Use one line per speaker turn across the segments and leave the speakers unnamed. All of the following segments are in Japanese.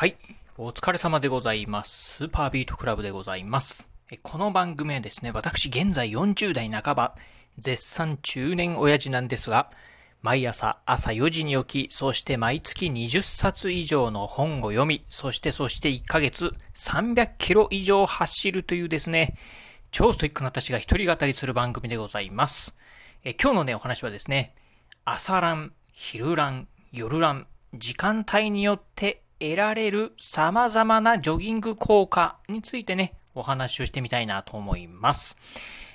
はい。お疲れ様でございます。スーパービートクラブでございます。この番組はですね、私現在40代半ば、絶賛中年親父なんですが、毎朝朝4時に起き、そして毎月20冊以上の本を読み、そしてそして1ヶ月300キロ以上走るというですね、超ストイックな私が一人語りする番組でございます。え今日のね、お話はですね、朝ラン、昼ラン、夜ラン、時間帯によって得られる様々なジョギング効果についてね、お話をしてみたいなと思います。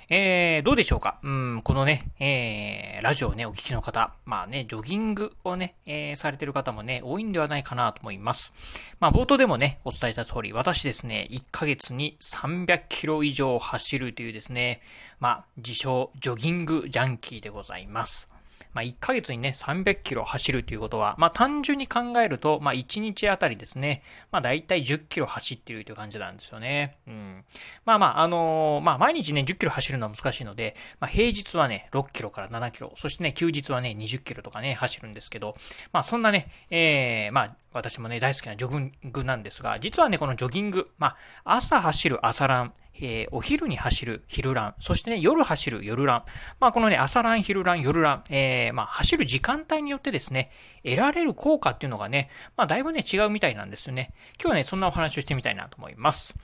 えー、どうでしょうか？うん、このね、えー、ラジオをね、お聞きの方、まあね、ジョギングをね、えー、されてる方もね、多いんではないかなと思います。まあ、冒頭でもね、お伝えした通り、私ですね、1ヶ月に300キロ以上走るというですね、まあ、自称、ジョギングジャンキーでございます。まあ、1ヶ月にね、300キロ走るということは、まあ、単純に考えると、まあ、1日あたりですね、まあ、だいたい10キロ走っているという感じなんですよね。うん。まあまあ、あのー、まあ、毎日ね、10キロ走るのは難しいので、まあ、平日はね、6キロから7キロ、そしてね、休日はね、20キロとかね、走るんですけど、まあ、そんなね、ええー、まあ、私もね、大好きなジョギングなんですが、実はね、このジョギング、まあ、朝走る朝ラン、えー、お昼に走る昼ラン、そしてね、夜走る夜ラン。まあ、このね、朝ラン、昼ラン、夜ラン、えー、まあ、走る時間帯によってですね、得られる効果っていうのがね、まあ、だいぶね、違うみたいなんですよね。今日はね、そんなお話をしてみたいなと思います。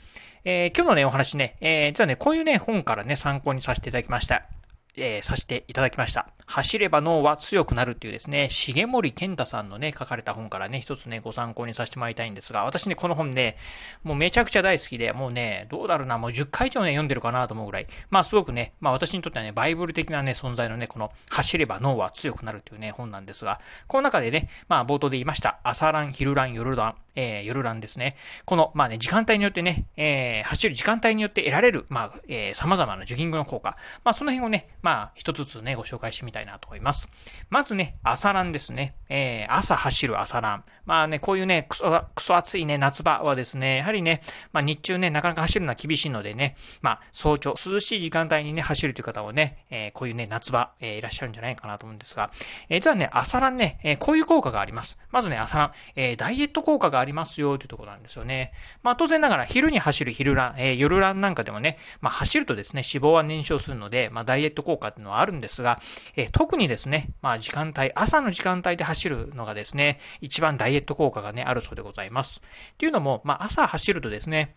えー、今日のね、お話ね、えー、実はね、こういうね、本からね、参考にさせていただきました。えー、させていただきました。走れば脳は強くなるっていうですね、重森健太さんのね、書かれた本からね、一つね、ご参考にさせてもらいたいんですが、私ね、この本ね、もうめちゃくちゃ大好きで、もうね、どうだろうな、もう10回以上ね、読んでるかなと思うぐらい、まあすごくね、まあ私にとってはね、バイブル的なね、存在のね、この、走れば脳は強くなるっていうね、本なんですが、この中でね、まあ冒頭で言いました、朝ラン、昼ラン、夜ラン、えー、夜ランですね。この、まあね、時間帯によってね、えー、走る時間帯によって得られる、まあ、えー、様々なジョギングの効果。まあ、その辺をね、まあ、一つずつね、ご紹介してみたいなと思います。まずね、朝ランですね。えー、朝走る朝ラン。まあね、こういうね、くそ、くそ暑いね、夏場はですね、やはりね、まあ日中ね、なかなか走るのは厳しいのでね、まあ早朝、涼しい時間帯にね、走るという方もね、えー、こういうね、夏場、えー、いらっしゃるんじゃないかなと思うんですが、えー、実はね、朝ランね、えー、こういう効果があります。まずね、朝ラン、えー、ダイエット効果がありますよ、というところなんですよね。まあ当然ながら、昼に走る昼ラン、えー、夜ランなんかでもね、まあ走るとですね、脂肪は燃焼するので、まあダイエット効果効果っていうのはあるんですが、え、特にですね、まあ時間帯、朝の時間帯で走るのがですね、一番ダイエット効果がね、あるそうでございます。っていうのも、まあ、朝走るとですね、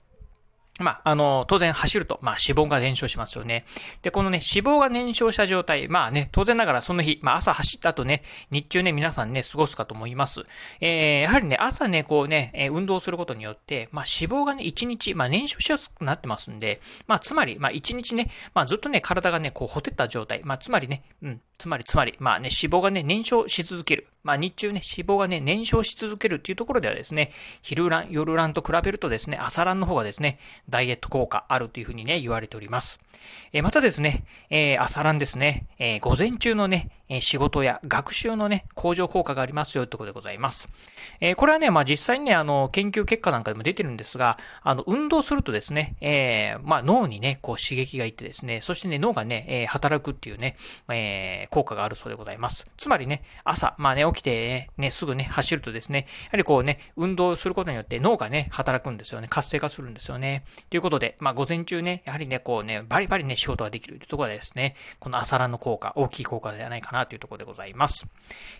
まあ、あの、当然走ると、まあ、脂肪が燃焼しますよね。で、このね、脂肪が燃焼した状態、まあね、当然ながらその日、まあ、朝走った後ね、日中ね、皆さんね、過ごすかと思います。えー、やはりね、朝ね、こうね、え、運動することによって、まあ、脂肪がね、1日、まあ、燃焼しやすくなってますんで、まあ、つまり、まあ、1日ね、まあ、ずっとね、体がね、こう、ほてった状態、まあ、つまりね、うん、つまり、つまり、まあね、脂肪がね、燃焼し続ける。まあ日中ね、脂肪がね、燃焼し続けるっていうところではですね、昼ラン、夜ランと比べるとですね、朝ランの方がですね、ダイエット効果あるというふうにね、言われております。えー、またですね、えー、朝ランですね、えー、午前中のね、え仕事や学習のね、向上効果がありますよということでございます。えこれはね、まあ実際にね、あの、研究結果なんかでも出てるんですが、あの、運動するとですね、えまあ脳にね、こう刺激がいってですね、そしてね、脳がね、え働くっていうね、え効果があるそうでございます。つまりね、朝、まあね、起きてね、すぐね、走るとですね、やはりこうね、運動することによって脳がね、働くんですよね。活性化するんですよね。ということで、まあ午前中ね、やはりね、こうね、バリバリね、仕事ができるというところでですね、この朝ランの効果、大きい効果ではないかななというところでございます。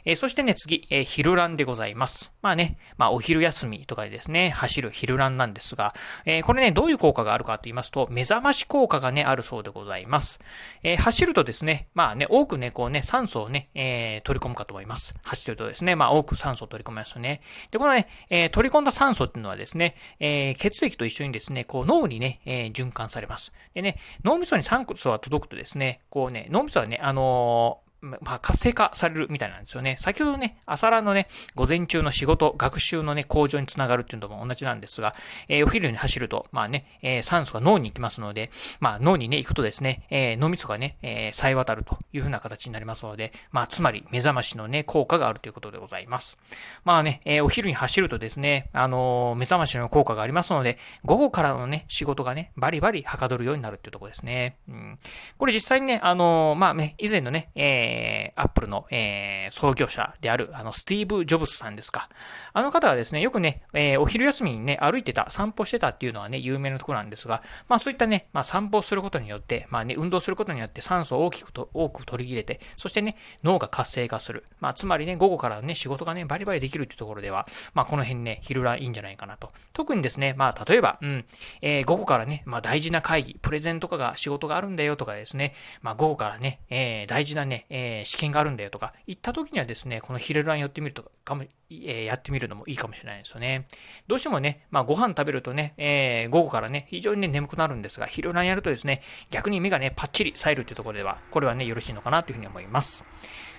えー、そしてね、次、えー、昼ランでございます。まあね、まあお昼休みとかでですね、走る昼ランなんですが、えー、これね、どういう効果があるかと言いますと、目覚まし効果がね、あるそうでございます。え走るとですね、まあね、多くね、こうね、酸素をね、え取り込むかと思います。走るとですね、まあ多く酸素を取り込みますよね。で、このね、え取り込んだ酸素っていうのはですね、え血液と一緒にですね、こう脳にね、え循環されます。でね、脳みそに酸素が届くとですね、こうね、脳みそはね、あのまあ、活性化されるみたいなんですよね。先ほどね、朝ラのね、午前中の仕事、学習のね、向上につながるっていうのも同じなんですが、えー、お昼に走ると、まあね、えー、酸素が脳に行きますので、まあ、脳にね、行くとですね、えー、脳みそがね、えー、冴え渡るというふうな形になりますので、まあ、つまり、目覚ましのね、効果があるということでございます。まあね、え、お昼に走るとですね、あの、目覚ましの効果がありますので、午後からのね、仕事がね、バリバリはかどるようになるっていうところですね。うん。これ実際にね、あの、まあね、以前のね、ええー、アップルの、えー、創業者である、あの、スティーブ・ジョブスさんですか。あの方はですね、よくね、えー、お昼休みにね、歩いてた、散歩してたっていうのはね、有名なところなんですが、まあそういったね、まあ散歩することによって、まあね、運動することによって酸素を大きくと、多く取り入れて、そしてね、脳が活性化する。まあつまりね、午後からね、仕事がね、バリバリできるっていうところでは、まあこの辺ね、昼ランいいんじゃないかなと。特にですね、まあ例えば、うん、えー、午後からね、まあ大事な会議、プレゼンとかが仕事があるんだよとかですね、まあ午後からね、えー、大事なね、えー、試験があるんだよとか、言った時にはですね、この昼ラン寄ってみるとかも、えー、やってみるのもいいかもしれないですよね。どうしてもね、まあご飯食べるとね、えー、午後からね、非常にね、眠くなるんですが、昼ランやるとですね、逆に目がね、パッチリ冴えるというところでは、これはね、よろしいのかなというふうに思います。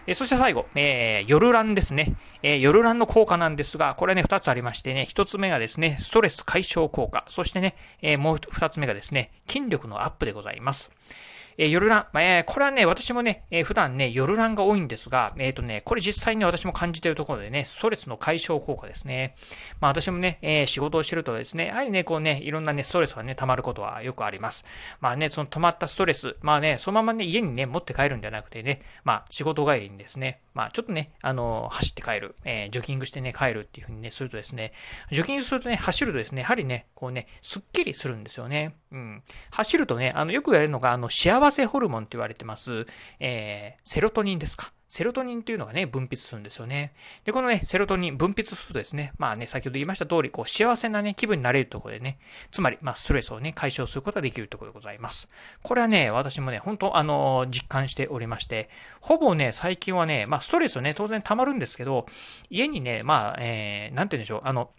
えそして最後、えー、夜ランですね。えー、夜ランの効果なんですが、これね、二つありましてね、一つ目がですね、ストレス解消効果。そしてね、えー、もう二つ目がですね、筋力のアップでございます。え、夜ラン。まあ、えー、これはね、私もね、え、普段ね、夜ランが多いんですが、えっ、とね、これ実際に私も感じているところでね、ストレスの解消効果ですね。まあ私もね、え、仕事をしてるとですね、やはりね、こうね、いろんなね、ストレスがね、溜まることはよくあります。まあね、その溜まったストレス、まあね、そのままね、家にね、持って帰るんじゃなくてね、まあ仕事帰りにですね、まあちょっとね、あの走って帰る、えー、ジョギングしてね、帰るっていうふうにね、するとですね、ジョギングするとね、走るとですね、やはりね、こうね、すっきりするんですよね。うん。走るとね、あの、よく言われるのが、あの、幸せホルモンって言われてます、えー、セロトニンですか。セロトニンっていうのがね、分泌するんですよね。で、このね、セロトニン分泌するとですね、まあね、先ほど言いました通り、こう、幸せなね、気分になれるところでね、つまり、まあ、ストレスをね、解消することができるところでございます。これはね、私もね、本当あのー、実感しておりまして、ほぼね、最近はね、まあ、ストレスね、当然溜まるんですけど、家にね、まあ、えー、なんて言うんでしょう、あの、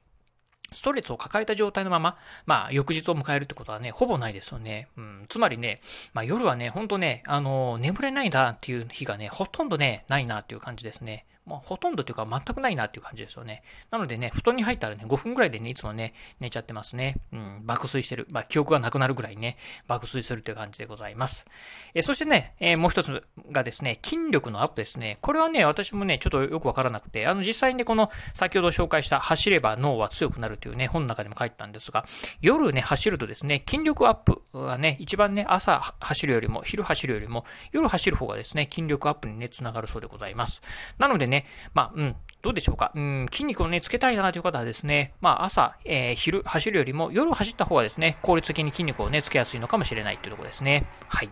ストレスを抱えた状態のまま、まあ、翌日を迎えるってことはね、ほぼないですよね。うん。つまりね、まあ、夜はね、ほんとね、あの、眠れないなっていう日がね、ほとんどね、ないなっていう感じですね。まあ、ほとんどというか全くないなっていう感じですよね。なのでね、布団に入ったらね、5分ぐらいでね、いつもね、寝ちゃってますね。うん、爆睡してる。まあ、記憶がなくなるぐらいね、爆睡するという感じでございます。えそしてね、えー、もう一つがですね、筋力のアップですね。これはね、私もね、ちょっとよくわからなくて、あの、実際にね、この、先ほど紹介した走れば脳は強くなるというね、本の中でも書いてたんですが、夜ね、走るとですね、筋力アップがね、一番ね、朝走るよりも、昼走るよりも、夜走る方がですね、筋力アップにね、つながるそうでございます。なのでね、まあ、うん、どうでしょうか？うん、筋肉をね、つけたいなという方はですね、まあ朝、えー、昼走るよりも夜走った方がですね、効率的に筋肉をね、つけやすいのかもしれないというところですね。はい。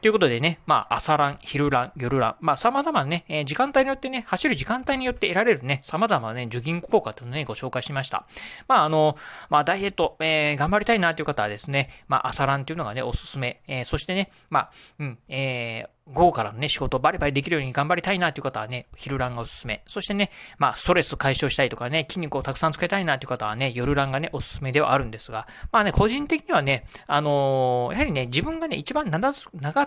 ということでね、まあ朝ラン、昼ラン、夜ラン、まあ様々なね、えー、時間帯によってね、走る時間帯によって得られるね、様々なね、ジョギング効果というのをね、ご紹介しました。まああの、まあダイエット、えー、頑張りたいなという方はですね、まあ朝ランっていうのがね、おすすめ。えー、そしてね、まあ、うん、えー、午後からのね、仕事をバリバリできるように頑張りたいなという方はね、昼ランがおすすめ。そしてね、まあ、ストレス解消したいとかね、筋肉をたくさんつけたいなという方はね、夜ランがね、おすすめではあるんですが、まあね、個人的にはね、あのー、やはりね、自分がね、一番長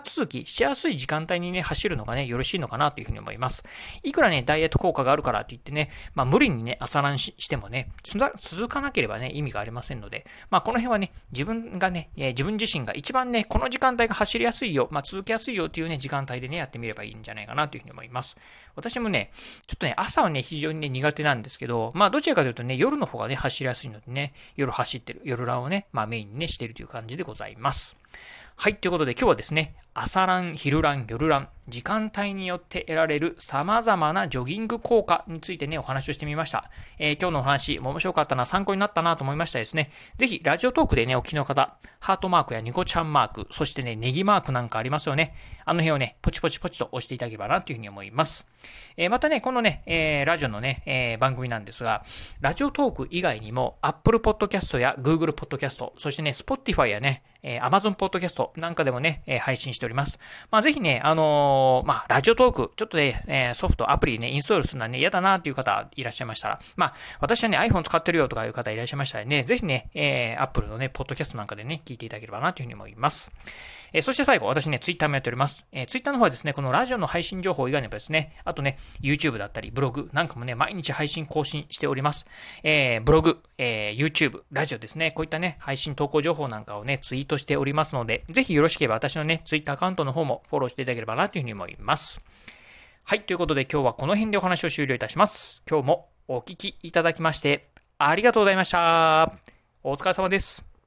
続きしやすい時間帯にね、走るのがね、よろしいのかなというふうに思います。いくらね、ダイエット効果があるからといってね、まあ、無理にね、朝ランしてもね、続かなければね、意味がありませんので、まあ、この辺はね、自分がね、自分自身が一番ね、この時間帯が走りやすいよ、まあ、続けやすいよっていうね、時間帯でね、やってみればいいんじゃないかなというふうに思います。私もね、ちょっとね、朝はね、非常にね、苦手なんですけど、まあ、どちらかというとね、夜の方がね、走りやすいのでね、夜走ってる、夜ランをね、まあ、メインにね、してるという感じでございます。はい、ということで今日はですね、朝ラン、昼ラン、夜ラン、時間帯によって得られる様々なジョギング効果についてね、お話をしてみました。えー、今日のお話、面白かったな、参考になったなと思いましたですね。ぜひ、ラジオトークでね、お聞きの方、ハートマークやニコちゃんマーク、そしてね、ネギマークなんかありますよね。あの辺をね、ポチポチポチと押していただければなというふうに思います。えー、またね、このね、えー、ラジオのね、え、番組なんですが、ラジオトーク以外にも、Apple Podcast や Google Podcast、そしてね、Spotify やね、えー、Amazon Podcast なんかでもね、え、配信しております。おりまあ、ぜひね、あのー、まあ、ラジオトーク、ちょっとね、え、ソフト、アプリね、インストールするのはね、嫌だなっていう方いらっしゃいましたら、まあ、私はね、iPhone 使ってるよとかいう方いらっしゃいましたらね、ぜひね、えー、Apple のね、ポッドキャストなんかでね、聞いていただければなというふうに思います。えー、そして最後、私ね、ツイッターもやっております。えー、ツイッターの方はですね、このラジオの配信情報以外にもですね、あとね、YouTube だったり、ブログなんかもね、毎日配信更新しております。えー、ブログ、えー、YouTube、ラジオですね、こういったね、配信投稿情報なんかをね、ツイートしておりますので、ぜひよろしければ私のね、ツイッターアカウントの方もフォローしていただければなというふうに思います。はい、ということで今日はこの辺でお話を終了いたします。今日もお聞きいただきまして、ありがとうございました。お疲れ様です。